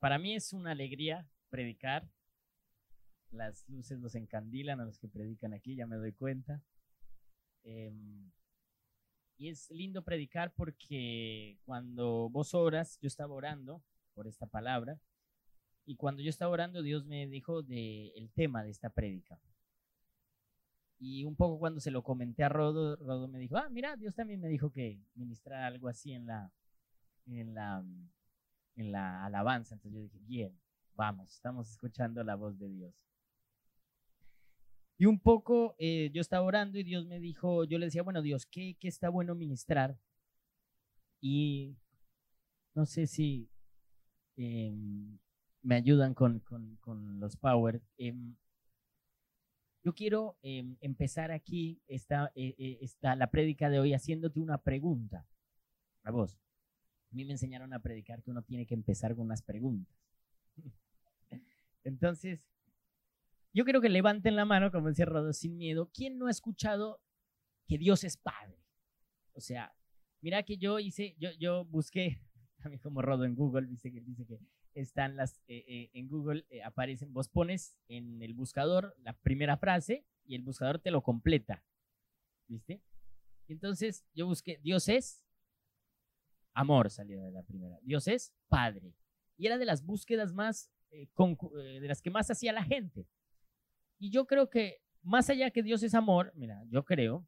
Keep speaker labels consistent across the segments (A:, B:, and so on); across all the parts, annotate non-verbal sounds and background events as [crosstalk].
A: para mí es una alegría predicar. Las luces los encandilan a los que predican aquí, ya me doy cuenta. Em, y es lindo predicar porque cuando vos oras, yo estaba orando por esta palabra, y cuando yo estaba orando, Dios me dijo del el tema de esta prédica. Y un poco cuando se lo comenté a Rodo, Rodo me dijo, ah, mira, Dios también me dijo que ministrar algo así en la, en la, en la alabanza. Entonces yo dije, bien, vamos, estamos escuchando la voz de Dios. Y un poco eh, yo estaba orando y Dios me dijo, yo le decía, bueno, Dios, ¿qué, qué está bueno ministrar? Y no sé si em, me ayudan con, con, con los Power. Em, yo quiero em, empezar aquí esta, eh, eh, esta, la prédica de hoy haciéndote una pregunta a vos. A mí me enseñaron a predicar que uno tiene que empezar con unas preguntas. Entonces, yo quiero que levanten la mano, como decía Rodo, sin miedo. ¿Quién no ha escuchado que Dios es Padre? O sea, mira que yo hice, yo, yo busqué, [laughs] también como Rodo en Google, dice que dice que están las, eh, eh, en Google eh, aparecen, vos pones en el buscador la primera frase y el buscador te lo completa. ¿Viste? Entonces yo busqué, Dios es amor, salió de la primera. Dios es Padre. Y era de las búsquedas más, de las que más hacía la gente. Y yo creo que más allá que Dios es amor, mira, yo creo,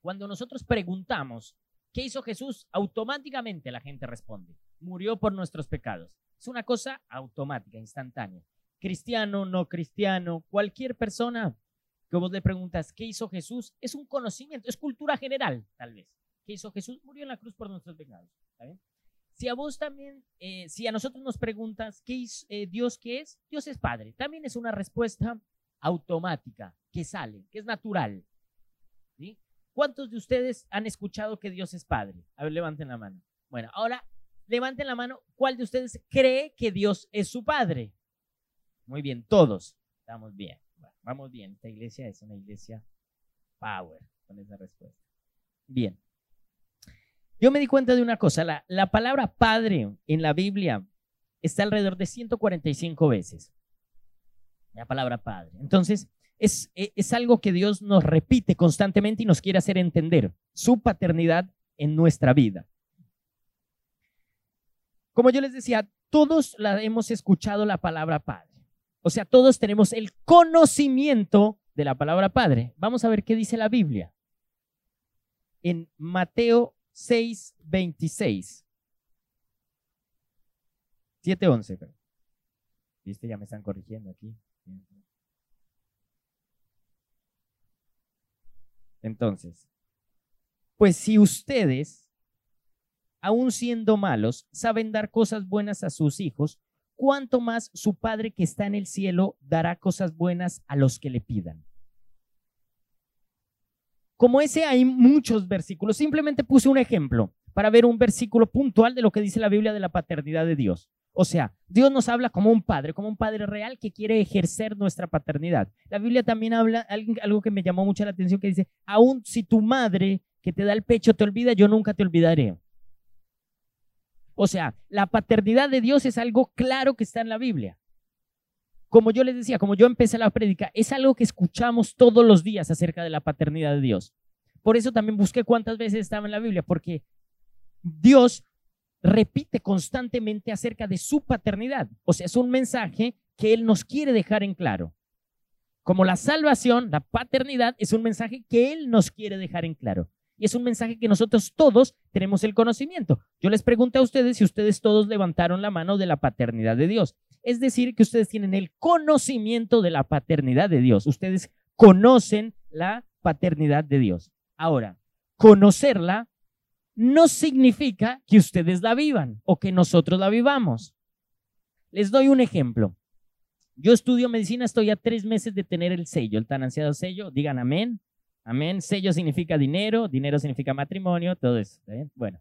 A: cuando nosotros preguntamos, ¿qué hizo Jesús? Automáticamente la gente responde, murió por nuestros pecados. Es una cosa automática, instantánea. Cristiano, no cristiano, cualquier persona que vos le preguntas, ¿qué hizo Jesús? Es un conocimiento, es cultura general, tal vez. ¿Qué hizo Jesús? Murió en la cruz por nuestros pecados. Si a vos también, eh, si a nosotros nos preguntas, ¿qué es eh, Dios qué es? Dios es Padre. También es una respuesta automática que sale, que es natural. ¿Cuántos de ustedes han escuchado que Dios es Padre? A ver, levanten la mano. Bueno, ahora levanten la mano. ¿Cuál de ustedes cree que Dios es su Padre? Muy bien, todos. Estamos bien. vamos bien. Esta iglesia es una iglesia power con esa respuesta. Bien. Yo me di cuenta de una cosa. La, la palabra Padre en la Biblia está alrededor de 145 veces la palabra Padre. Entonces, es, e, es, algo que Dios nos repite constantemente y nos quiere hacer entender su paternidad en nuestra vida. Como yo les decía, todos la hemos escuchado la palabra Padre. O sea, todos tenemos el conocimiento de la palabra Padre. Vamos a ver qué dice la Biblia. En Mateo 6, 26. 7, 11. Viste, ya me están corrigiendo aquí. Entonces, pues si ustedes, aun siendo malos, saben dar cosas buenas a sus hijos, ¿cuánto más su Padre que está en el cielo dará cosas buenas a los que le pidan? Como ese hay muchos versículos. Simplemente puse un ejemplo para ver un versículo puntual de lo que dice la Biblia de la paternidad de Dios. O sea, Dios nos habla como un padre, como un padre real que quiere ejercer nuestra paternidad. La Biblia también habla algo que me llamó mucho la atención que dice, aun si tu madre que te da el pecho te olvida, yo nunca te olvidaré. O sea, la paternidad de Dios es algo claro que está en la Biblia. Como yo les decía, como yo empecé la prédica, es algo que escuchamos todos los días acerca de la paternidad de Dios. Por eso también busqué cuántas veces estaba en la Biblia, porque Dios repite constantemente acerca de su paternidad. O sea, es un mensaje que Él nos quiere dejar en claro. Como la salvación, la paternidad es un mensaje que Él nos quiere dejar en claro. Y es un mensaje que nosotros todos tenemos el conocimiento. Yo les pregunto a ustedes si ustedes todos levantaron la mano de la paternidad de Dios. Es decir, que ustedes tienen el conocimiento de la paternidad de Dios. Ustedes conocen la paternidad de Dios. Ahora, conocerla no significa que ustedes la vivan o que nosotros la vivamos. Les doy un ejemplo. Yo estudio medicina, estoy a tres meses de tener el sello, el tan ansiado sello. Digan amén. Amén. Sello significa dinero, dinero significa matrimonio, todo eso. Bueno.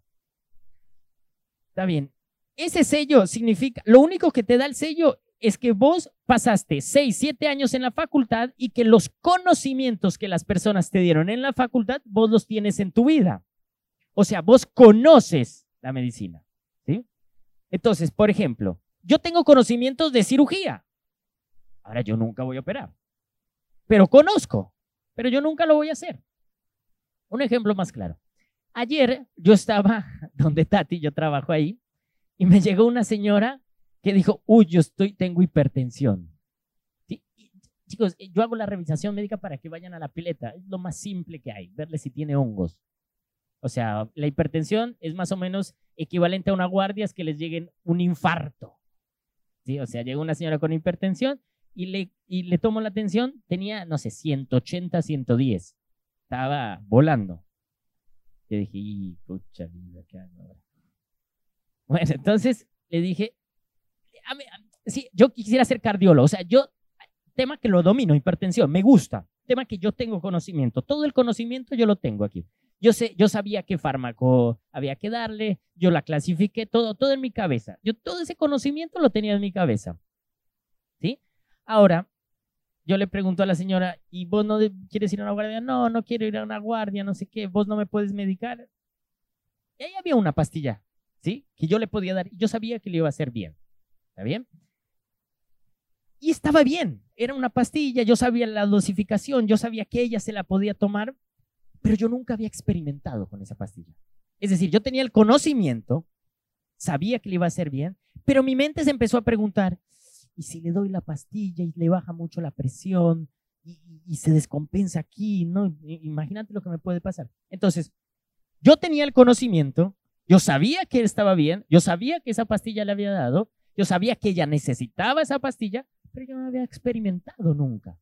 A: Está bien. Ese sello significa, lo único que te da el sello es que vos pasaste seis, siete años en la facultad y que los conocimientos que las personas te dieron en la facultad, vos los tienes en tu vida. O sea, vos conoces la medicina. ¿sí? Entonces, por ejemplo, yo tengo conocimientos de cirugía. Ahora yo nunca voy a operar, pero conozco, pero yo nunca lo voy a hacer. Un ejemplo más claro. Ayer yo estaba [laughs] donde Tati, yo trabajo ahí, y me llegó una señora que dijo, uy, yo estoy, tengo hipertensión. Chicos, yo hago la revisación médica para que vayan a la pileta. Es lo más simple que hay, verle si tiene hongos. O sea, la hipertensión es más o menos equivalente a una guardia, es que les lleguen un infarto. ¿Sí? O sea, llega una señora con hipertensión y le, y le tomo la atención, tenía, no sé, 180, 110. Estaba volando. Yo dije, y vida, ¿qué ahora? Bueno, entonces le dije, sí, yo quisiera ser cardiólogo, o sea, yo, tema que lo domino, hipertensión, me gusta, tema que yo tengo conocimiento, todo el conocimiento yo lo tengo aquí. Yo sé, yo sabía qué fármaco había que darle, yo la clasifiqué, todo, todo en mi cabeza. Yo todo ese conocimiento lo tenía en mi cabeza. ¿Sí? Ahora, yo le pregunto a la señora, ¿y vos no quieres ir a una guardia? No, no quiero ir a una guardia, no sé qué, vos no me puedes medicar. Y ahí había una pastilla, ¿sí? Que yo le podía dar y yo sabía que le iba a hacer bien. ¿Está bien? Y estaba bien, era una pastilla, yo sabía la dosificación, yo sabía que ella se la podía tomar, pero yo nunca había experimentado con esa pastilla. Es decir, yo tenía el conocimiento, sabía que le iba a hacer bien, pero mi mente se empezó a preguntar, ¿y si le doy la pastilla y le baja mucho la presión y, se descompensa aquí? ¿no? Imagínate lo que me puede pasar. Entonces, yo tenía el conocimiento, yo sabía que estaba bien, yo sabía que esa pastilla le había dado, yo sabía que ella necesitaba esa pastilla, pero yo no había experimentado nunca.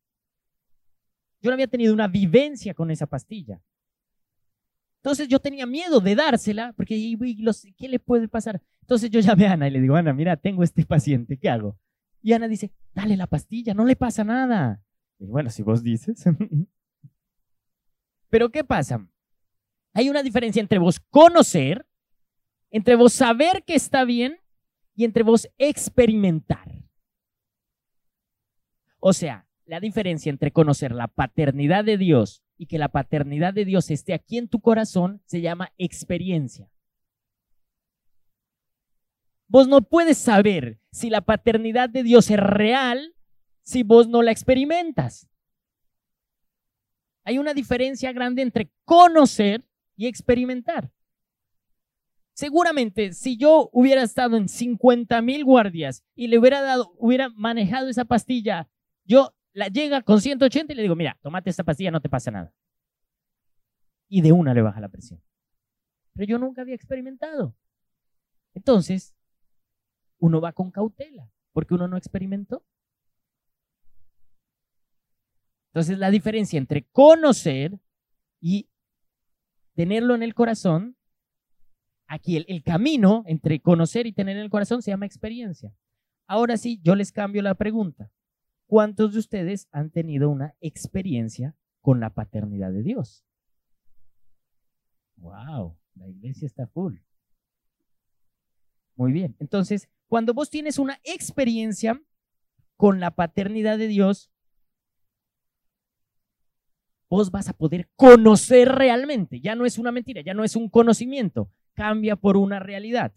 A: Yo no había tenido una vivencia con esa pastilla. Entonces yo tenía miedo de dársela, porque ¿qué le puede pasar? Entonces yo llamé a Ana y le digo, Ana, mira, tengo este paciente, ¿qué hago? Y Ana dice, dale la pastilla, no le pasa nada. Y bueno, si vos dices. [laughs] Pero ¿qué pasa? Hay una diferencia entre vos conocer, entre vos saber que está bien y entre vos experimentar. O sea, la diferencia entre conocer la paternidad de Dios y que la paternidad de Dios esté aquí en tu corazón se llama experiencia. Vos no puedes saber si la paternidad de Dios es real si vos no la experimentas. Hay una diferencia grande entre conocer y experimentar. Seguramente, si yo hubiera estado en 50 mil guardias y le hubiera dado, hubiera manejado esa pastilla, yo la llega con 180 y le digo, mira, tomate esta pastilla, no te pasa nada. Y de una le baja la presión. Pero yo nunca había experimentado. Entonces, uno va con cautela, porque uno no experimentó. Entonces, la diferencia entre conocer y tenerlo en el corazón, aquí el, camino entre conocer y tener en el corazón se llama experiencia. Ahora sí, yo les cambio la pregunta. ¿Cuántos de ustedes han tenido una experiencia con la paternidad de Dios? Wow, la iglesia está full. Muy bien, entonces, cuando vos tienes una experiencia con la paternidad de Dios, vos vas a poder conocer realmente. Ya no es una mentira, ya no es un conocimiento, cambia por una realidad.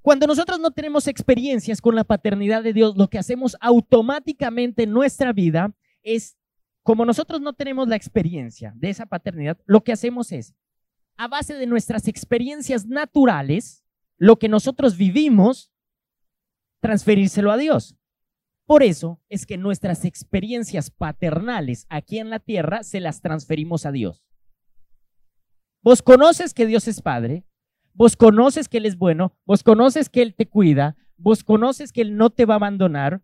A: Cuando nosotros no tenemos experiencias con la paternidad de Dios, lo que hacemos automáticamente en nuestra vida es, como nosotros no tenemos la experiencia de esa paternidad, lo que hacemos es, a base de nuestras experiencias naturales, lo que nosotros vivimos, transferírselo a Dios. Por eso es que nuestras experiencias paternales aquí en la tierra se las transferimos a Dios. Vos conoces que Dios es Padre, Vos conoces que Él es bueno, vos conoces que Él te cuida, vos conoces que Él no te va a abandonar,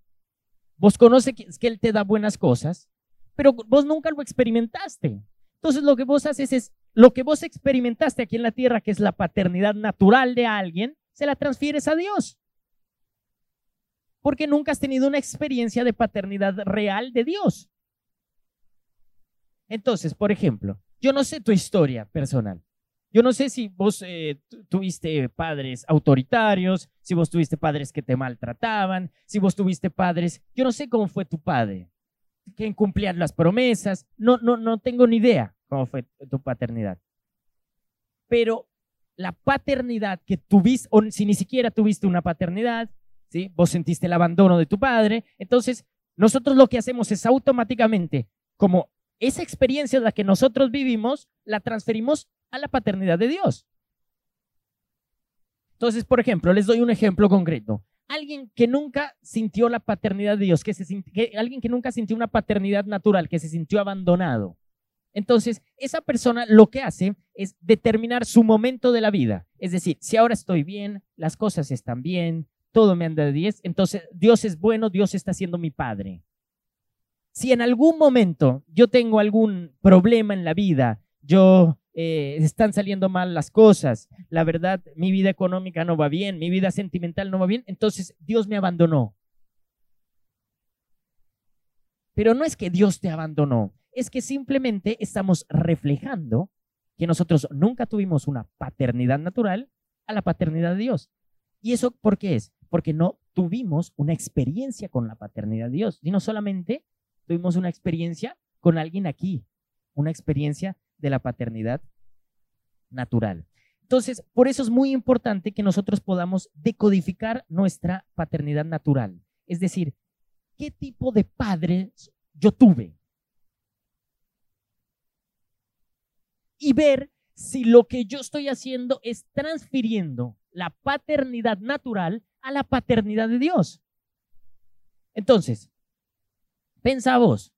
A: vos conoces que, Él te da buenas cosas, pero vos nunca lo experimentaste. Entonces lo que vos haces es, lo que vos experimentaste aquí en la tierra, que es la paternidad natural de alguien, se la transfieres a Dios. Porque nunca has tenido una experiencia de paternidad real de Dios. Entonces, por ejemplo, yo no sé tu historia personal, yo no sé si vos eh, tuviste padres autoritarios, si vos tuviste padres que te maltrataban, si vos tuviste padres, yo no sé cómo fue tu padre, que incumplían las promesas, no, no, no tengo ni idea cómo fue tu paternidad. Pero la paternidad que tuviste, o si ni siquiera tuviste una paternidad, ¿sí? vos sentiste el abandono de tu padre, entonces nosotros lo que hacemos es automáticamente, como esa experiencia la que nosotros vivimos, la transferimos a la paternidad de Dios. Entonces, por ejemplo, les doy un ejemplo concreto. Alguien que nunca sintió la paternidad de Dios, que, se, alguien que nunca sintió una paternidad natural, que se sintió abandonado. Entonces, esa persona lo que hace es determinar su momento de la vida. Es decir, si ahora estoy bien, las cosas están bien, todo me anda de 10, entonces Dios es bueno, Dios está siendo mi padre. Si en algún momento yo tengo algún problema en la vida, yo eh, están saliendo mal las cosas, la verdad, mi vida económica no va bien, mi vida sentimental no va bien, entonces Dios me abandonó. Pero no es que Dios te abandonó, es que simplemente estamos reflejando que nosotros nunca tuvimos una paternidad natural a la paternidad de Dios. ¿Y eso por qué es? Porque no tuvimos una experiencia con la paternidad de Dios, sino solamente tuvimos una experiencia con alguien aquí, una experiencia de la paternidad natural. Entonces, por eso es muy importante que nosotros podamos decodificar nuestra paternidad natural. Es decir, ¿qué tipo de padre yo tuve? y ver si lo que yo estoy haciendo es transfiriendo la paternidad natural a la paternidad de Dios. Entonces, pensa vos,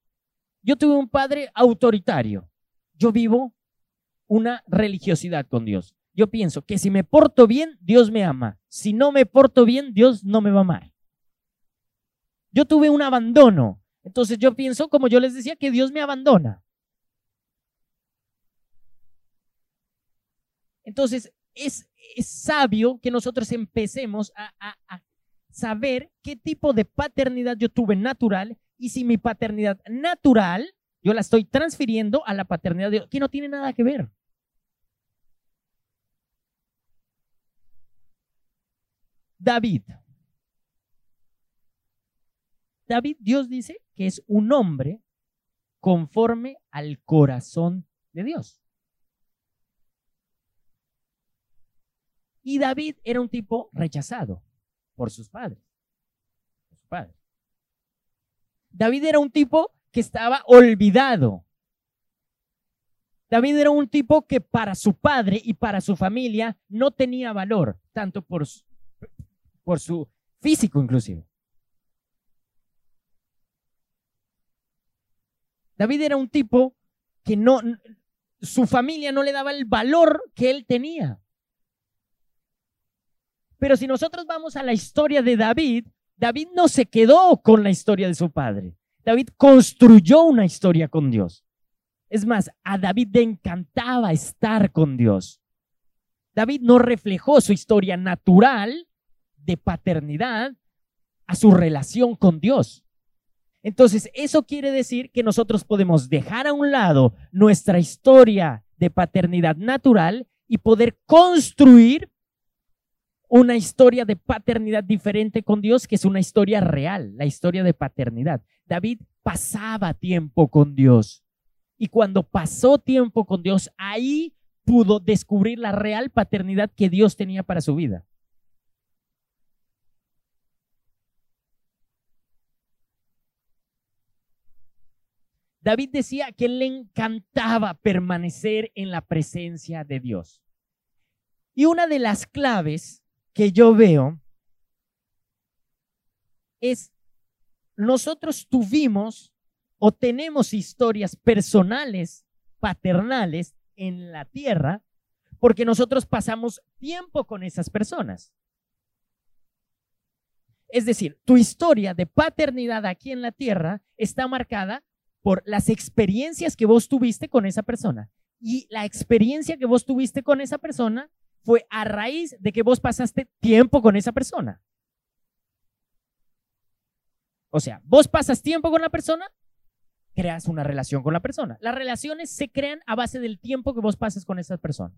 A: yo tuve un padre autoritario, yo vivo una religiosidad con Dios. Yo pienso que si me porto bien, Dios me ama. Si no me porto bien, Dios no me va a amar. Yo tuve un abandono. Entonces yo pienso, como yo les decía, que Dios me abandona. Entonces, es, sabio que nosotros empecemos a, saber qué tipo de paternidad yo tuve natural y si mi paternidad natural yo la estoy transfiriendo a la paternidad de Dios, que no tiene nada que ver. David. David, Dios dice que es un hombre conforme al corazón de Dios. Y David era un tipo rechazado por sus padres. David era un tipo que estaba olvidado. David era un tipo que para su padre y para su familia no tenía valor, tanto por su, físico inclusive. David era un tipo que no, su familia no le daba el valor que él tenía. Pero si nosotros vamos a la historia de David, David no se quedó con la historia de su padre. David construyó una historia con Dios. Es más, a David le encantaba estar con Dios. David no reflejó su historia natural de paternidad a su relación con Dios. Entonces, eso quiere decir que nosotros podemos dejar a un lado nuestra historia de paternidad natural y poder construir una historia de paternidad diferente con Dios, que es una historia real, la historia de paternidad. David pasaba tiempo con Dios. Y cuando pasó tiempo con Dios, ahí pudo descubrir la real paternidad que Dios tenía para su vida. David decía que le encantaba permanecer en la presencia de Dios. Y una de las claves que yo veo es, nosotros tuvimos o tenemos historias personales, paternales en la tierra, porque nosotros pasamos tiempo con esas personas. Es decir, tu historia de paternidad aquí en la tierra está marcada por las experiencias que vos tuviste con esa persona. Y la experiencia que vos tuviste con esa persona fue a raíz de que vos pasaste tiempo con esa persona. O sea, vos pasas tiempo con la persona, creas una relación con la persona. Las relaciones se crean a base del tiempo que vos pasas con esa persona.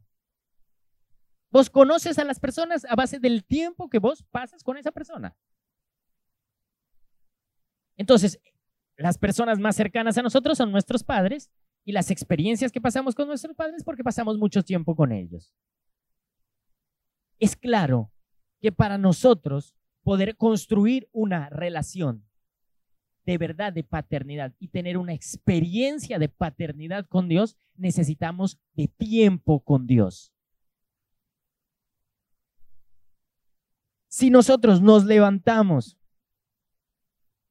A: Vos conoces a las personas a base del tiempo que vos pasas con esa persona. Entonces, las personas más cercanas a nosotros son nuestros padres y las experiencias que pasamos con nuestros padres porque pasamos mucho tiempo con ellos. Es claro que para nosotros poder construir una relación de verdad de paternidad y tener una experiencia de paternidad con Dios, necesitamos de tiempo con Dios. Si nosotros nos levantamos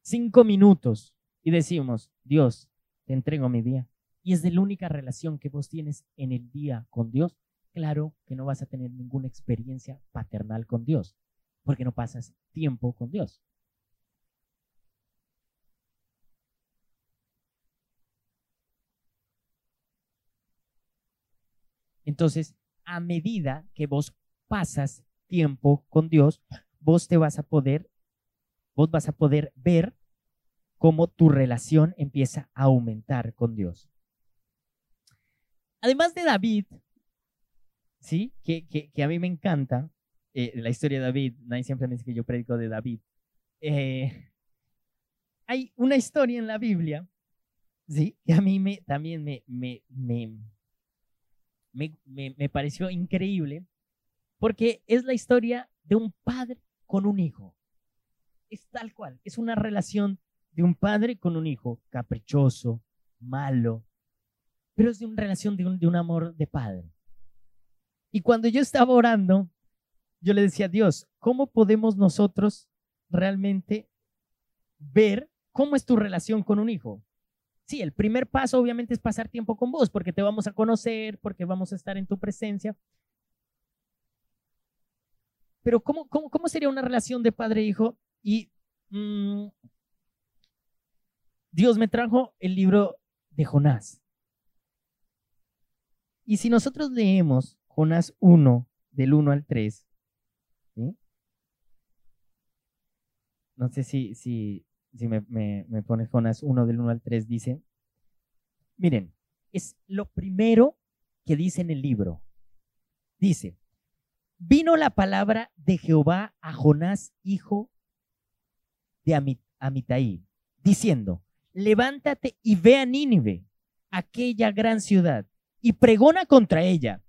A: cinco minutos y decimos, Dios, te entrego mi día, y es de la única relación que vos tienes en el día con Dios, claro que no vas a tener ninguna experiencia paternal con Dios, porque no pasas tiempo con Dios. Entonces, a medida que vos pasas tiempo con Dios, vos te vas a poder, vos vas a poder ver cómo tu relación empieza a aumentar con Dios. Además de David, ¿sí? Que, que, a mí me encanta eh, la historia de David. Nadie siempre me dice que yo predico de David. Eh, [laughs] hay una historia en la Biblia, ¿sí? Que a mí me, también me, me, me, me, me pareció increíble, porque es la historia de un padre con un hijo. Es tal cual, es una relación de un padre con un hijo, caprichoso, malo, pero es de una relación de un, de un amor de padre. Y cuando yo estaba orando, yo le decía a Dios, ¿cómo podemos nosotros realmente ver cómo es tu relación con un hijo? Sí, el primer paso obviamente es pasar tiempo con vos, porque te vamos a conocer, porque vamos a estar en tu presencia. Pero ¿cómo, cómo, sería una relación de padre-hijo? E y mm, Dios me trajo el libro de Jonás. Y si nosotros leemos Jonás 1, del 1 al 3, no sé si, si, si me, me, me Jonás 1 del 1 al 3, dice, miren, es lo primero que dice en el libro. Dice, vino la palabra de Jehová a Jonás, hijo de Amitai, diciendo, levántate y ve a Nínive, aquella gran ciudad, y pregona contra ella,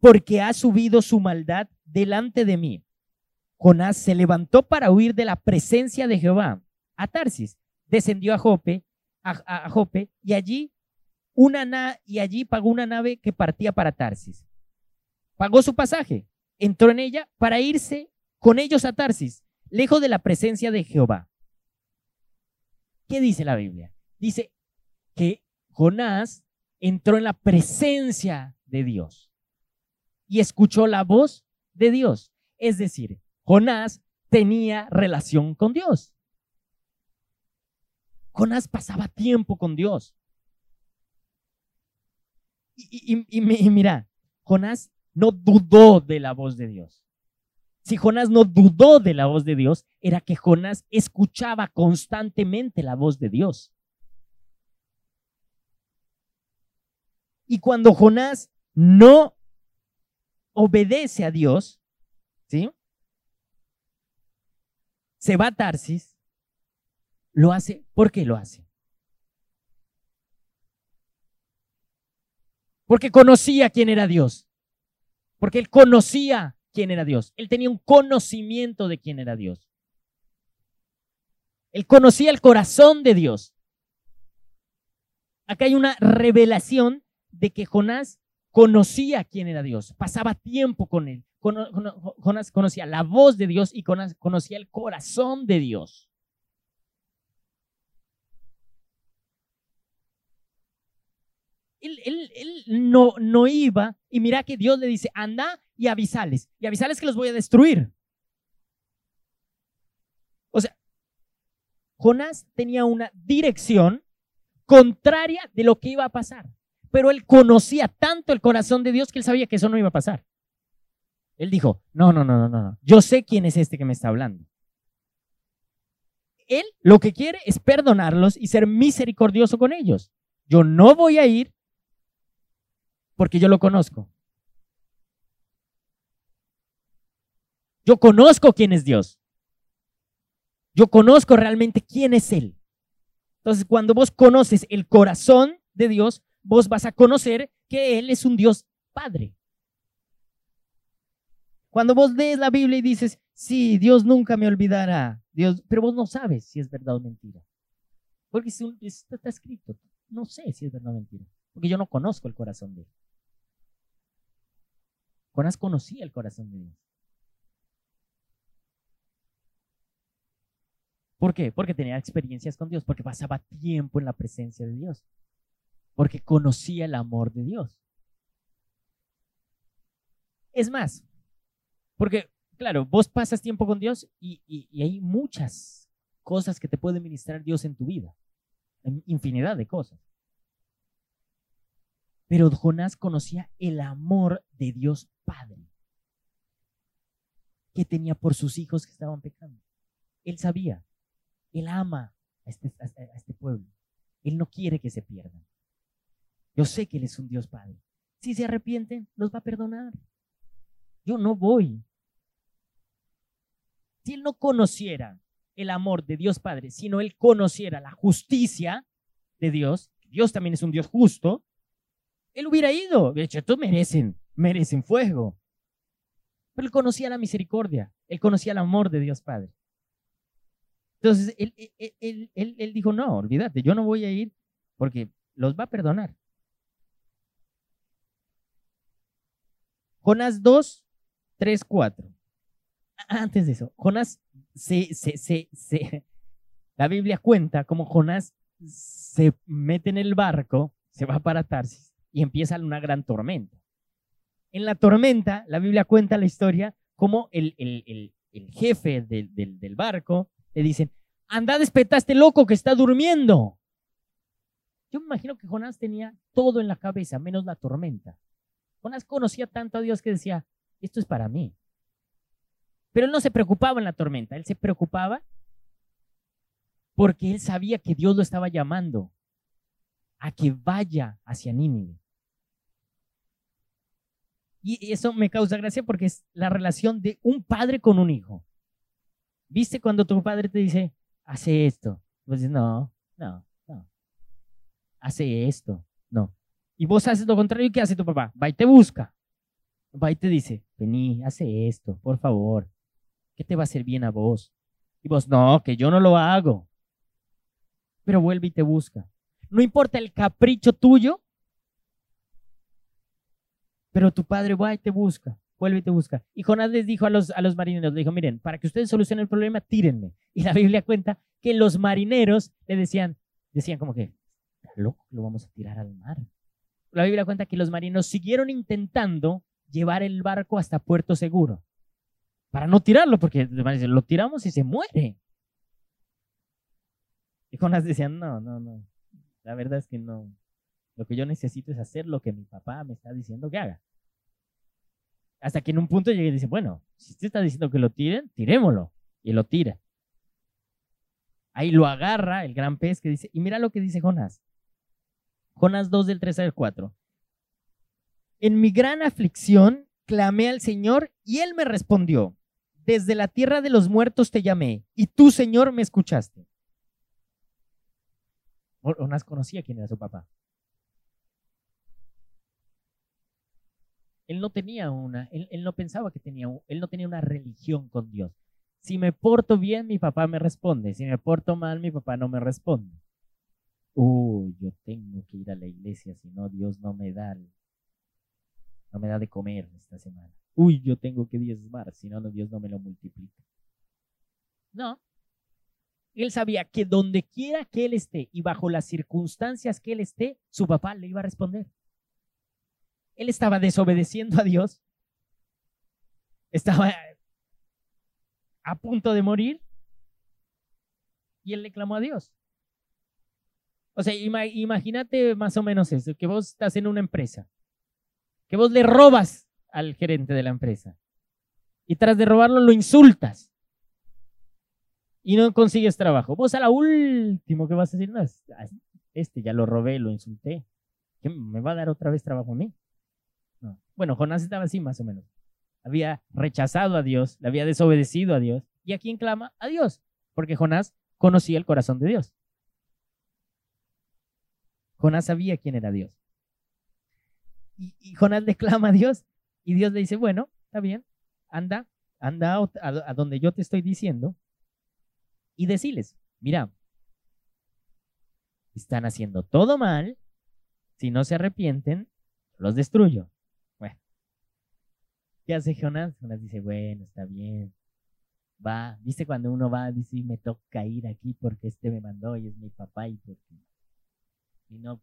A: porque ha subido su maldad delante de mí. Jonás se levantó para huir de la presencia de Jehová a Tarsis, descendió a Jope, a, y allí y allí pagó una nave que partía para Tarsis. Pagó su pasaje, entró en ella para irse con ellos a Tarsis, lejos de la presencia de Jehová. ¿Qué dice la Biblia? Dice que Jonás entró en la presencia de Dios y escuchó la voz de Dios. Es decir, Jonás tenía relación con Dios. Jonás pasaba tiempo con Dios. Y, mira, Jonás no dudó de la voz de Dios. Si Jonás no dudó de la voz de Dios, era que Jonás escuchaba constantemente la voz de Dios. Y cuando Jonás no obedece a Dios, ¿sí? Se va a Tarsis, lo hace, ¿por qué lo hace? Porque conocía quién era Dios. Porque él conocía quién era Dios. Él tenía un conocimiento de quién era Dios. Él conocía el corazón de Dios. Acá hay una revelación de que Jonás conocía quién era Dios, pasaba tiempo con él. Jonás conocía la voz de Dios y conocía el corazón de Dios. Él, no, no, iba y mira que Dios le dice, anda y avisales, y avisales que los voy a destruir. O sea, Jonás tenía una dirección contraria de lo que iba a pasar pero él conocía tanto el corazón de Dios que él sabía que eso no iba a pasar. Él dijo, no, no, no, no, no, yo sé quién es este que me está hablando. Él lo que quiere es perdonarlos y ser misericordioso con ellos. Yo no voy a ir porque yo lo conozco. Yo conozco quién es Dios. Yo conozco realmente quién es Él. Entonces, cuando vos conoces el corazón de Dios, vos vas a conocer que Él es un Dios Padre. Cuando vos lees la Biblia y dices, sí, Dios nunca me olvidará, Dios, pero vos no sabes si es verdad o mentira. Porque está escrito, no sé si es verdad o mentira, porque yo no conozco el corazón de él. Jonás conocía el corazón de Dios. ¿Por qué? Porque tenía experiencias con Dios, porque pasaba tiempo en la presencia de Dios, porque conocía el amor de Dios. Es más, porque, claro, vos pasas tiempo con Dios y, hay muchas cosas que te puede ministrar Dios en tu vida, infinidad de cosas. Pero Jonás conocía el amor de Dios Padre que tenía por sus hijos que estaban pecando. Él sabía, él ama a este, este pueblo. Él no quiere que se pierdan. Yo sé que Él es un Dios Padre. Si se arrepienten, los va a perdonar. Yo no voy. Si Él no conociera el amor de Dios Padre, sino Él conociera la justicia de Dios, Dios también es un Dios justo, Él hubiera ido. De hecho, estos merecen merecen fuego. Pero él conocía la misericordia, él conocía el amor de Dios Padre. Entonces, él, él, él, dijo, no, olvídate, yo no voy a ir porque los va a perdonar. Jonás 2, 3, 4. Antes de eso, Jonás se, se, se, se, la Biblia cuenta como Jonás se mete en el barco, se va para Tarsis y empieza una gran tormenta. En la tormenta, la Biblia cuenta la historia como el, jefe del, barco le dicen, anda, despeta a este loco que está durmiendo. Yo me imagino que Jonás tenía todo en la cabeza, menos la tormenta. Conocía tanto a Dios que decía, esto es para mí. Pero él no se preocupaba en la tormenta, él se preocupaba porque él sabía que Dios lo estaba llamando a que vaya hacia Nínive. Y eso me causa gracia porque es la relación de un padre con un hijo. ¿Viste cuando tu padre te dice, hace esto? Dices, no, no, no. Hace esto. Y vos haces lo contrario, ¿y qué hace tu papá? Va y te busca. Va y te dice, vení, hace esto, por favor. ¿Qué te va a hacer bien a vos? Y vos, no, que yo no lo hago. Pero vuelve y te busca. No importa el capricho tuyo, pero tu padre va y te busca, vuelve y te busca. Y Jonás les dijo a los, a los marineros, le dijo, miren, para que ustedes solucionen el problema, tírenme. Y la Biblia cuenta que los marineros le decían, decían como que, loco, lo vamos a tirar al mar. La Biblia cuenta que los marineros siguieron intentando llevar el barco hasta puerto seguro para no tirarlo, porque lo tiramos y se muere. Y Jonás decía, no, no, no, la verdad es que no, lo que yo necesito es hacer lo que mi papá me está diciendo que haga. Hasta que en un punto llegue y dice, bueno, si usted está diciendo que lo tiren, tirémoslo. Y lo tira. Ahí lo agarra el gran pez que dice, y mira lo que dice Jonás. Jonás 2 del 3 al 4. En mi gran aflicción clamé al Señor y él me respondió, desde la tierra de los muertos te llamé y tú, Señor, me escuchaste. Jonás conocía quién era su papá. Él no tenía una, él, no pensaba que tenía, él no tenía una religión con Dios. Si me porto bien, mi papá me responde. Si me porto mal, mi papá no me responde. Uy, yo tengo que ir a la iglesia, si no, Dios no me da, no me da de comer esta semana. Uy, yo tengo que diezmar, si no, Dios no me lo multiplica. No. Él sabía que donde quiera que él esté y bajo las circunstancias que él esté, su papá le iba a responder. Él estaba desobedeciendo a Dios. Estaba a punto de morir. Y él le clamó a Dios. O sea, imagínate más o menos eso, que vos estás en una empresa, que vos le robas al gerente de la empresa y tras de robarlo lo insultas y no consigues trabajo. Vos a la último que vas a decir, no, este ya lo robé, lo insulté, ¿qué me va a dar otra vez trabajo a mí? Bueno, Jonás estaba así más o menos. Había rechazado a Dios, le había desobedecido a Dios. ¿Y a quién clama? A Dios, porque Jonás conocía el corazón de Dios. Jonás sabía quién era Dios. Y, Jonás le clama a Dios y Dios le dice, bueno, está bien, anda, anda a, donde yo te estoy diciendo y deciles, mira, están haciendo todo mal, si no se arrepienten, los destruyo. Bueno, ¿qué hace Jonás? Jonás dice, bueno, está bien, va, dice cuando uno va, dice, me toca ir aquí porque este me mandó y es mi papá y porque, y no,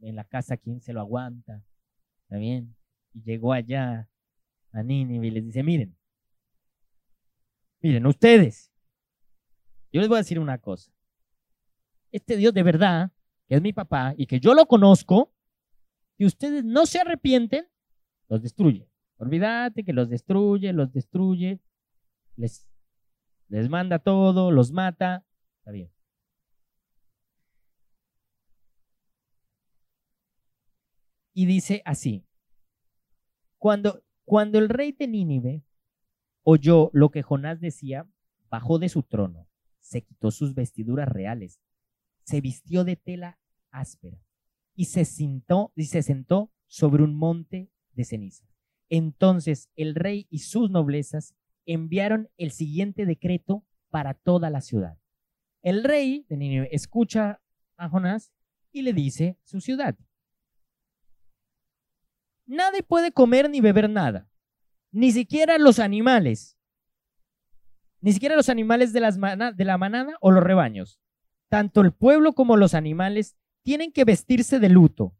A: en la casa, ¿quién se lo aguanta? ¿Está bien? Y llegó allá a Nínive y les dice, miren, miren, ustedes, yo les voy a decir una cosa, este Dios de verdad, que es mi papá y que yo lo conozco, y ustedes no se arrepienten, los destruye. Olvídate que los destruye, los destruye, les, les manda todo, los mata. Está bien. Y dice así, cuando, cuando el rey de Nínive oyó lo que Jonás decía, bajó de su trono, se quitó sus vestiduras reales, se vistió de tela áspera y se sentó, y se sentó sobre un monte de ceniza. Entonces el rey y sus noblezas enviaron el siguiente decreto para toda la ciudad. El rey de Nínive escucha a Jonás y le dice su ciudad. Nadie puede comer ni beber nada, ni siquiera los animales, ni siquiera los animales de, de la manada o los rebaños. Tanto el pueblo como los animales tienen que vestirse de luto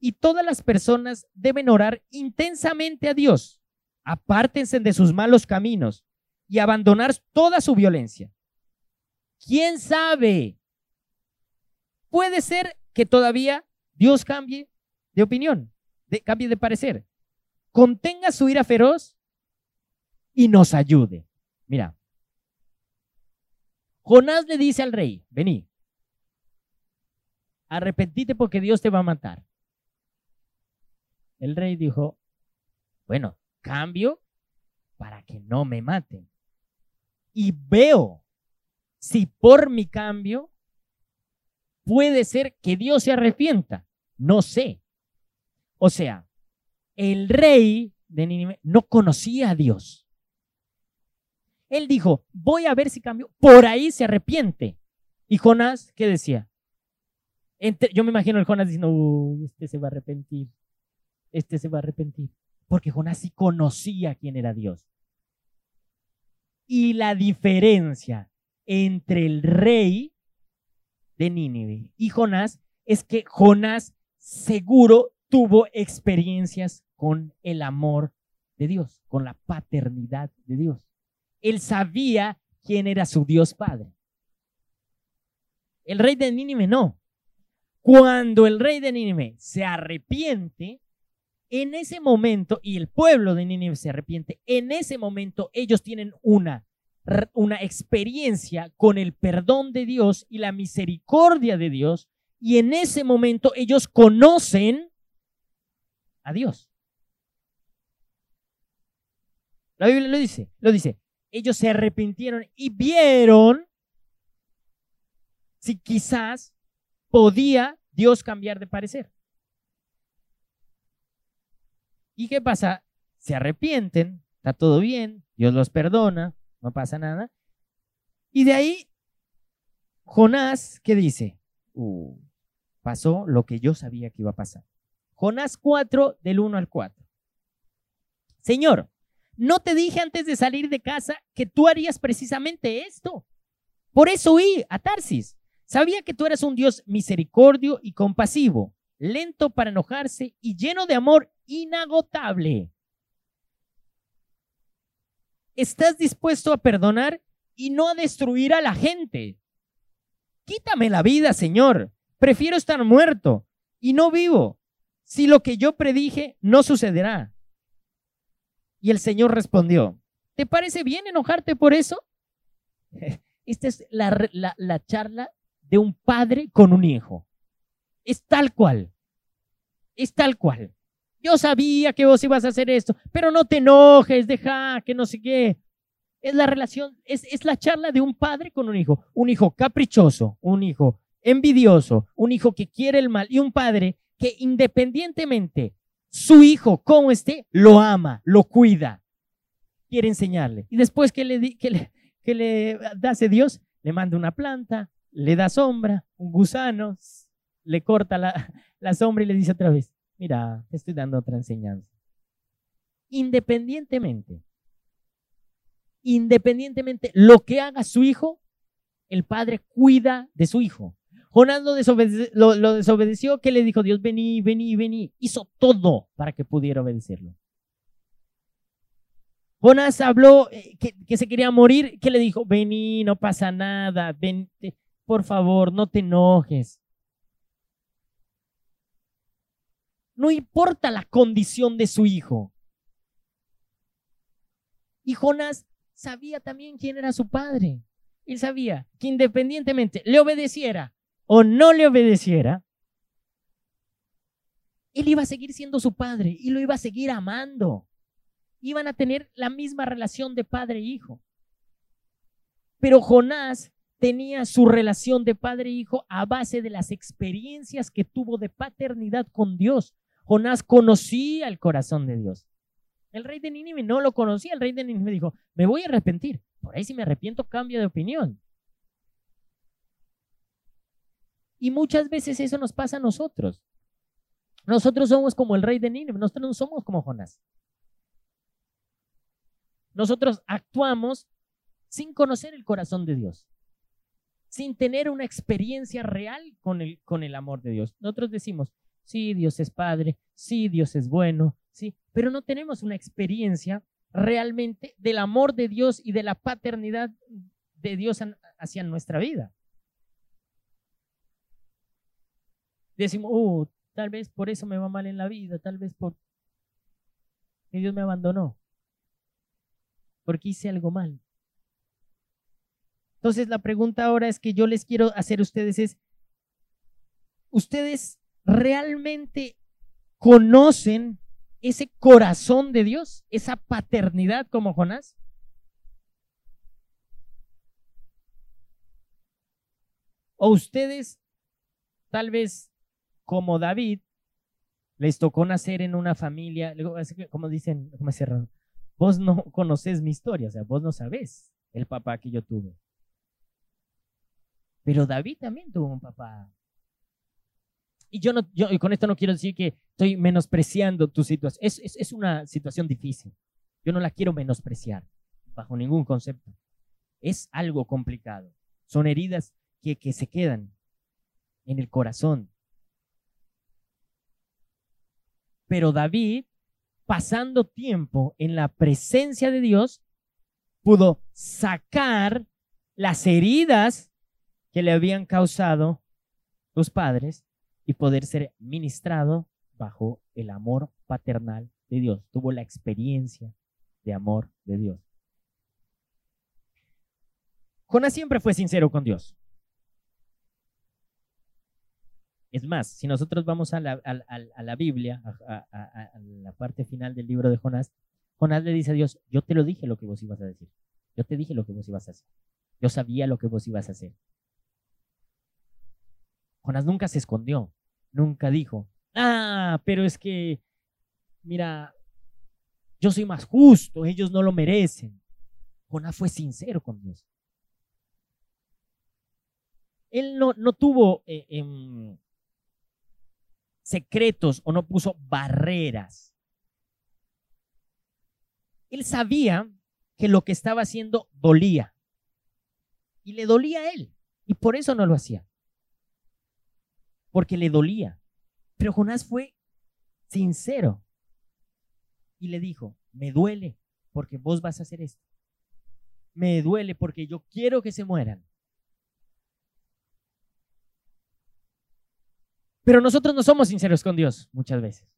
A: y todas las personas deben orar intensamente a Dios apártense de sus malos caminos y abandonar toda su violencia. ¿Quién sabe? Puede ser que todavía Dios cambie de opinión, de, cambie de parecer, contenga su ira feroz y nos ayude. Mira, Jonás le dice al rey, vení, arrepentite porque Dios te va a matar. El rey dijo, bueno, cambio para que no me maten. Y veo si por mi cambio puede ser que Dios se arrepienta. No sé. O sea, el rey de Nínive no conocía a Dios. Él dijo, voy a ver si cambio. Por ahí se arrepiente. Y Jonás, ¿qué decía? yo me imagino el Jonás diciendo, este se va a arrepentir. Este se va a arrepentir porque Jonás sí conocía quién era Dios. Y la diferencia entre el rey de Nínive y Jonás es que Jonás seguro tuvo experiencias con el amor de Dios, con la paternidad de Dios. Él sabía quién era su Dios Padre. El rey de Nínive no. Cuando el rey de Nínive se arrepiente, en ese momento, y el pueblo de Nínive se arrepiente, en ese momento ellos tienen una, una experiencia con el perdón de Dios y la misericordia de Dios, y en ese momento ellos conocen a Dios. La Biblia lo dice, lo dice. Ellos se arrepintieron y vieron si quizás podía Dios cambiar de parecer. ¿Y qué pasa? Se arrepienten, está todo bien, Dios los perdona, no pasa nada. Y de ahí, Jonás, ¿qué dice? Uh, pasó lo que yo sabía que iba a pasar. Jonás 4, del 1 al 4. Señor, no te dije antes de salir de casa que tú harías precisamente esto. Por eso huí a Tarsis. Sabía que tú eras un Dios misericordio y compasivo, lento para enojarse y lleno de amor inagotable. Estás dispuesto a perdonar y no a destruir a la gente. Quítame la vida, Señor. Prefiero estar muerto y no vivo si lo que yo predije no sucederá. Y el Señor respondió, ¿te parece bien enojarte por eso? [laughs] Esta es la, la charla de un padre con un hijo. Es tal cual. Es tal cual. Yo sabía que vos ibas a hacer esto, pero no te enojes, deja que no sé qué. Es la relación, es, es la charla de un padre con un hijo. Un hijo caprichoso, un hijo envidioso, un hijo que quiere el mal y un padre que independientemente su hijo como esté, lo ama, lo cuida. quiere enseñarle. Y después que le, que le, que le Dios, le manda una planta, le da sombra, un gusano, le corta la, la sombra y le dice otra vez, mira, te estoy dando otra enseñanza. Independientemente, independientemente lo que haga su hijo, el padre cuida de su hijo. Jonás lo, desobedeció, ¿qué le dijo Dios? Vení, vení, vení. Hizo todo para que pudiera obedecerlo. Jonás habló eh, que, se quería morir, ¿qué le dijo? Vení, no pasa nada, ven, por favor, no te enojes. No importa la condición de su hijo. Y Jonás sabía también quién era su padre. Él sabía que independientemente le obedeciera o no le obedeciera, él iba a seguir siendo su padre y lo iba a seguir amando. Iban a tener la misma relación de padre e hijo. Pero Jonás tenía su relación de padre e hijo a base de las experiencias que tuvo de paternidad con Dios. Jonás conocía el corazón de Dios. El rey de Nínive no lo conocía. El rey de Nínive dijo, me voy a arrepentir. Por ahí si me arrepiento cambio de opinión. Y muchas veces eso nos pasa a nosotros. Nosotros somos como el rey de Nínive, nosotros no somos como Jonás. Nosotros actuamos sin conocer el corazón de Dios, sin tener una experiencia real con el, con el amor de Dios. Nosotros decimos, sí, Dios es Padre, sí, Dios es bueno, sí, pero no tenemos una experiencia realmente del amor de Dios y de la paternidad de Dios hacia nuestra vida. Decimos, uh, tal vez por eso me va mal en la vida, tal vez por que Dios me abandonó, porque hice algo mal. Entonces la pregunta ahora es que yo les quiero hacer a ustedes es, ¿ustedes realmente conocen ese corazón de Dios, esa paternidad como Jonás? ¿O ustedes tal vez como David, les tocó nacer en una familia, como dicen, como cerrado, vos no conoces mi historia, o sea, vos no sabés el papá que yo tuve. Pero David también tuvo un papá. Y yo no, yo, y con esto no quiero decir que estoy menospreciando tu situación. Es, es, una situación difícil. Yo no la quiero menospreciar bajo ningún concepto. Es algo complicado. Son heridas que, que se quedan en el corazón. Pero David, pasando tiempo en la presencia de Dios, pudo sacar las heridas que le habían causado sus padres y poder ser ministrado bajo el amor paternal de Dios. Tuvo la experiencia de amor de Dios. Jonás siempre fue sincero con Dios. Es más, si nosotros vamos a la, Biblia, a, la parte final del libro de Jonás, Jonás le dice a Dios, yo te lo dije lo que vos ibas a decir. Yo te dije lo que vos ibas a hacer. Yo sabía lo que vos ibas a hacer. Jonás nunca se escondió, nunca dijo, ah, pero es que, mira, yo soy más justo, ellos no lo merecen. Jonás fue sincero con Dios. Él no, no tuvo eh, em, secretos o no puso barreras. Él sabía que lo que estaba haciendo dolía. Y le dolía a él. Y por eso no lo hacía. Porque le dolía. Pero Jonás fue sincero. Y le dijo, me duele porque vos vas a hacer esto. Me duele porque yo quiero que se mueran. Pero nosotros no somos sinceros con Dios muchas veces.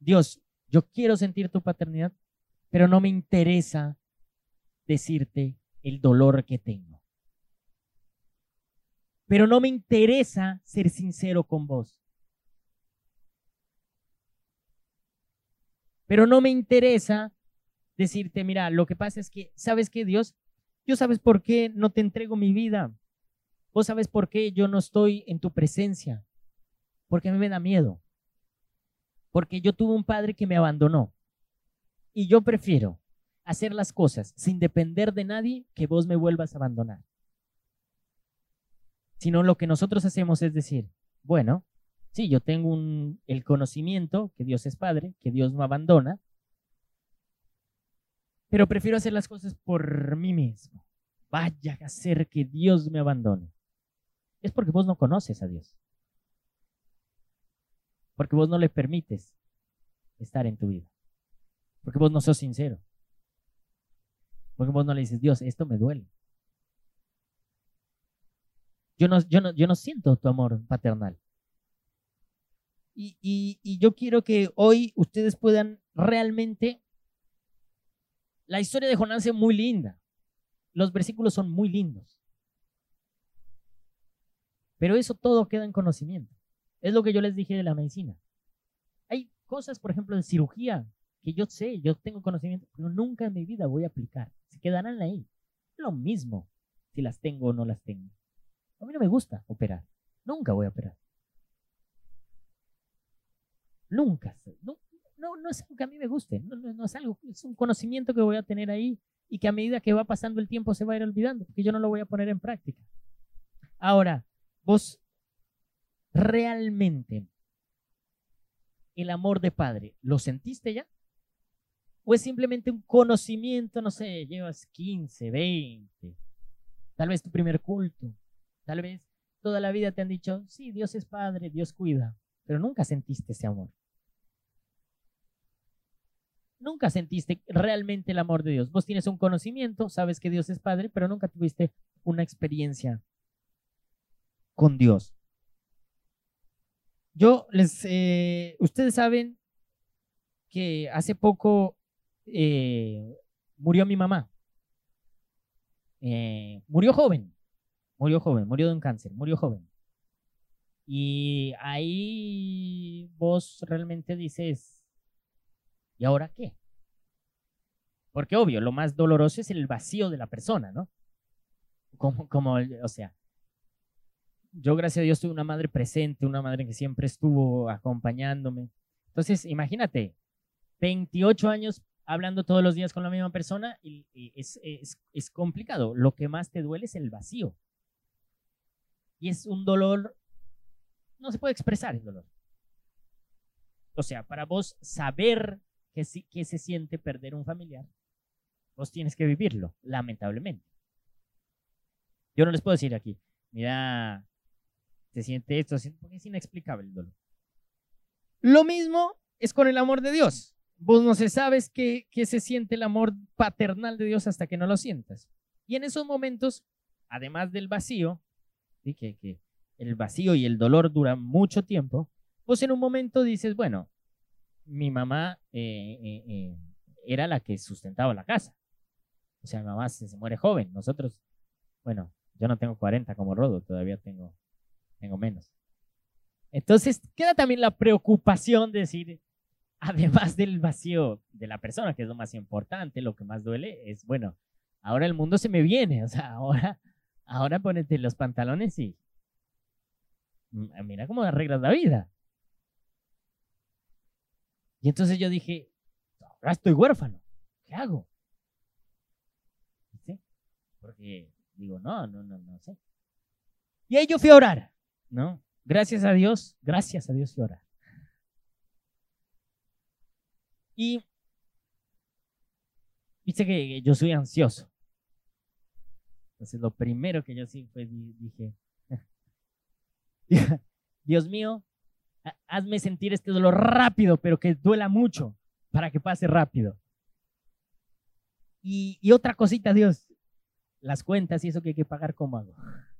A: Dios, yo quiero sentir tu paternidad, pero no me interesa decirte el dolor que tengo. Pero no me interesa ser sincero con vos. Pero no me interesa decirte, mira, lo que pasa es que, ¿sabes qué, Dios? Yo sabes por qué no te entrego mi vida. Vos sabes por qué yo no estoy en tu presencia. Porque a mí me da miedo. porque yo tuve un padre que me abandonó. Y yo prefiero hacer las cosas sin depender de nadie que vos me vuelvas a abandonar. Sino lo que nosotros hacemos es decir, bueno, sí, yo tengo el conocimiento que Dios es Padre, que Dios no abandona, pero prefiero hacer las cosas por mí mismo. Vaya a hacer que Dios me abandone. Es porque vos no conoces a Dios. Porque vos no le permites estar en tu vida. Porque vos no sos sincero. Porque vos no le dices, Dios, esto me duele. Yo no, yo no, yo no siento tu amor paternal. Y, y yo quiero que hoy ustedes puedan realmente... La historia de Jonás es muy linda. Los versículos son muy lindos. Pero eso todo queda en conocimiento. Es lo que yo les dije de la medicina. Hay cosas, por ejemplo, de cirugía que yo sé, yo tengo conocimiento, pero nunca en mi vida voy a aplicar. Se quedarán ahí. Lo mismo si las tengo o no las tengo. A mí no me gusta operar. Nunca voy a operar. Nunca. No, es algo que a mí me guste. No, no, es algo, es un conocimiento que voy a tener ahí y que a medida que va pasando el tiempo se va a ir olvidando, porque yo no lo voy a poner en práctica. Ahora, vos realmente el amor de padre, ¿lo sentiste ya? ¿O es simplemente un conocimiento, no sé, llevas 15, 20, tal vez tu primer culto, tal vez toda la vida te han dicho, sí, Dios es Padre, Dios cuida, pero nunca sentiste ese amor. Nunca sentiste realmente el amor de Dios. Vos tienes un conocimiento, sabes que Dios es Padre, pero nunca tuviste una experiencia con Dios. Yo les, eh, ustedes saben que hace poco eh, murió mi mamá. Eh, murió joven, murió joven, murió de un cáncer, murió joven. Y ahí vos realmente dices, ¿y ahora qué? Porque obvio, lo más doloroso es el vacío de la persona, ¿no? Como, como o sea, yo gracias a Dios tuve una madre presente, una madre que siempre estuvo acompañándome. Entonces, imagínate, 28 años hablando todos los días con la misma persona y, es, es, complicado. Lo que más te duele es el vacío. Y es un dolor, no se puede expresar el dolor. O sea, para vos saber que, se siente perder un familiar, vos tienes que vivirlo, lamentablemente. Yo no les puedo decir aquí, mira, se siente esto, porque es inexplicable el dolor. Lo mismo es con el amor de Dios. Vos no se sabes que, se siente el amor paternal de Dios hasta que no lo sientas. Y en esos momentos, además del vacío, que, que el vacío y el dolor duran mucho tiempo, vos en un momento dices, bueno, mi mamá eh, eh, eh, era la que sustentaba la casa. O sea, mi mamá se, se, muere joven. Nosotros, bueno, yo no tengo 40 como Rodo, todavía tengo, tengo menos. Entonces queda también la preocupación de decir, [laughs] además del vacío de la persona, que es lo más importante, lo que más duele es, bueno, ahora el mundo se me viene, o sea, ahora, ahora ponete los pantalones y mira cómo arreglas la vida. Y entonces yo dije, ahora estoy huérfano, ¿qué hago? ¿Sí? Porque digo, no, no, no, no sé. Y ahí yo fui a orar, ¿no? Gracias a Dios, gracias a Dios fui a orar. Y viste que yo soy ansioso. Entonces lo primero que yo sí fue, dije, [laughs] Dios mío, hazme sentir este dolor rápido, pero que duela mucho, para que pase rápido. Y, y otra cosita, Dios, las cuentas y eso que hay que pagar, ¿cómo hago? [laughs]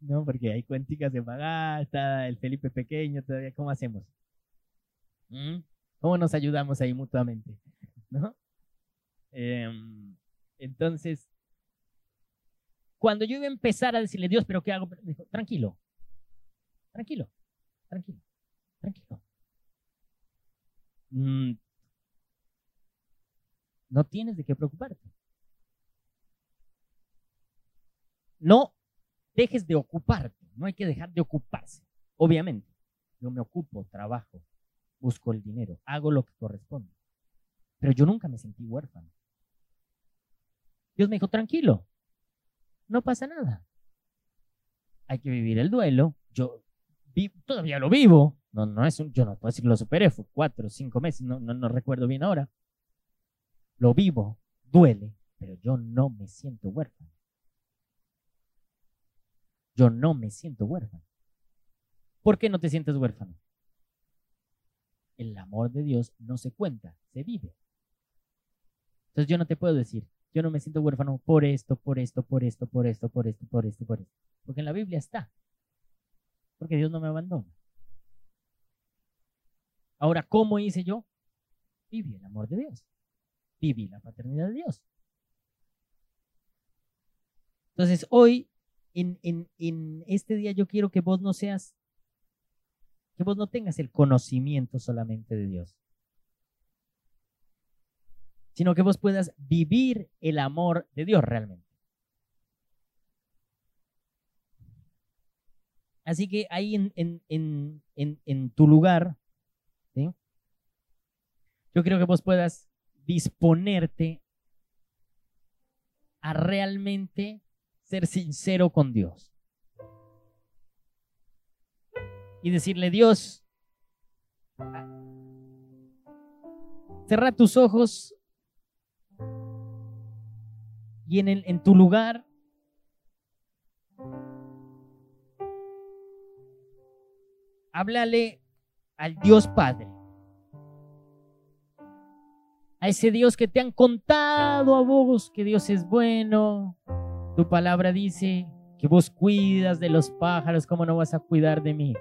A: No, porque hay cuenticas de pagar, está el Felipe pequeño todavía, ¿cómo hacemos? ¿Mm? ¿Cómo nos ayudamos ahí mutuamente? [laughs] ¿No? Em, entonces, cuando yo iba a empezar a decirle, Dios, ¿pero qué hago? dijo, tranquilo, tranquilo, tranquilo, tranquilo. Mm, no tienes de qué preocuparte. No dejes de ocuparte, no hay que dejar de ocuparse, obviamente. Yo me ocupo, trabajo, busco el dinero, hago lo que corresponde. Pero yo nunca me sentí huérfano. Dios me dijo, tranquilo, no pasa nada. Hay que vivir el duelo. Yo todavía lo vivo. No, no es un, yo no puedo decir lo superé, fue cuatro, cinco meses, no, no, no recuerdo bien ahora. Lo vivo, duele, pero yo no me siento huérfano. Yo no me siento huérfano. ¿Por qué no te sientes huérfano? El amor de Dios no se cuenta, se vive. Entonces yo no te puedo decir, yo no me siento huérfano por esto, por esto, por esto, por esto, por esto, por esto, por esto. Porque en la Biblia está. Porque Dios no me abandona. Ahora, ¿cómo hice yo? Viví el amor de Dios. Viví la paternidad de Dios. Entonces, hoy, en, en, en este día, yo quiero que vos no seas, que vos no tengas el conocimiento solamente de Dios sino que vos puedas vivir el amor de Dios realmente. Así que ahí en, tu lugar, yo creo que vos puedas disponerte a realmente ser sincero con Dios. Y decirle, Dios, cerra tus ojos y en, en tu lugar háblale al Dios Padre. A ese Dios que te han contado a vos que Dios es bueno. Tu palabra dice que vos cuidas de los pájaros, ¿cómo no vas a cuidar de mí?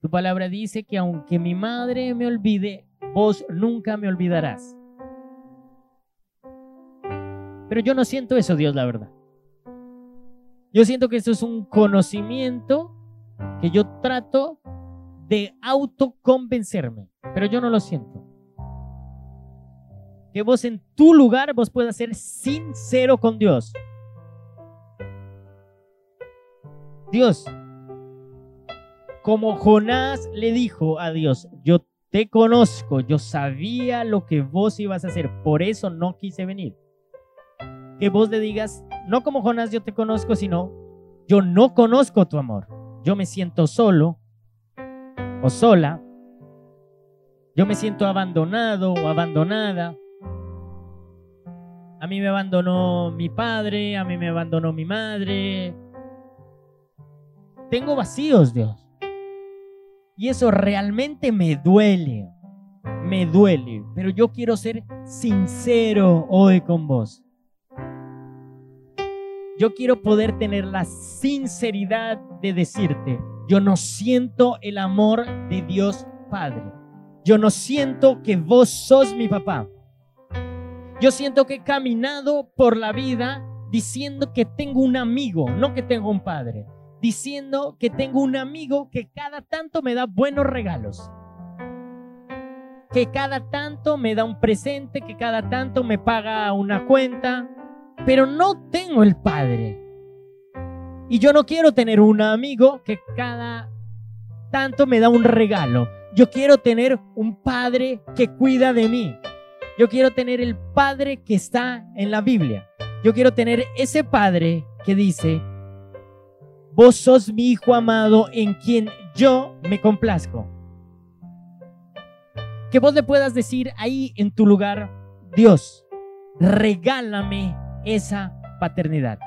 A: Tu palabra dice que aunque mi madre me olvide, vos nunca me olvidarás. Pero yo no siento eso, Dios, la verdad. Yo siento que eso es un conocimiento que yo trato de autoconvencerme, pero yo no lo siento. Que vos en tu lugar vos puedas ser sincero con Dios. Dios, como Jonás le dijo a Dios, yo te conozco, yo sabía lo que vos ibas a hacer, por eso no quise venir que vos le digas, no como Jonás yo te conozco, sino yo no conozco tu amor. Yo me siento solo o sola. Yo me siento abandonado o abandonada. A mí me abandonó mi padre, a mí me abandonó mi madre. Tengo vacíos, Dios. Y eso realmente me duele. Me duele. Pero yo quiero ser sincero hoy con vos. Yo quiero poder tener la sinceridad de decirte, yo no siento el amor de Dios Padre. Yo no siento que vos sos mi papá. Yo siento que he caminado por la vida diciendo que tengo un amigo, no que tengo un padre. Diciendo que tengo un amigo que cada tanto me da buenos regalos. Que cada tanto me da un presente, que cada tanto me paga una cuenta, pero no tengo el Padre. Y yo no quiero tener un amigo que cada tanto me da un regalo. Yo quiero tener un Padre que cuida de mí. Yo quiero tener el Padre que está en la Biblia. Yo quiero tener ese Padre que dice, vos sos mi Hijo amado en quien yo me complazco. Que vos le puedas decir ahí en tu lugar, Dios, regálame esa paternidad.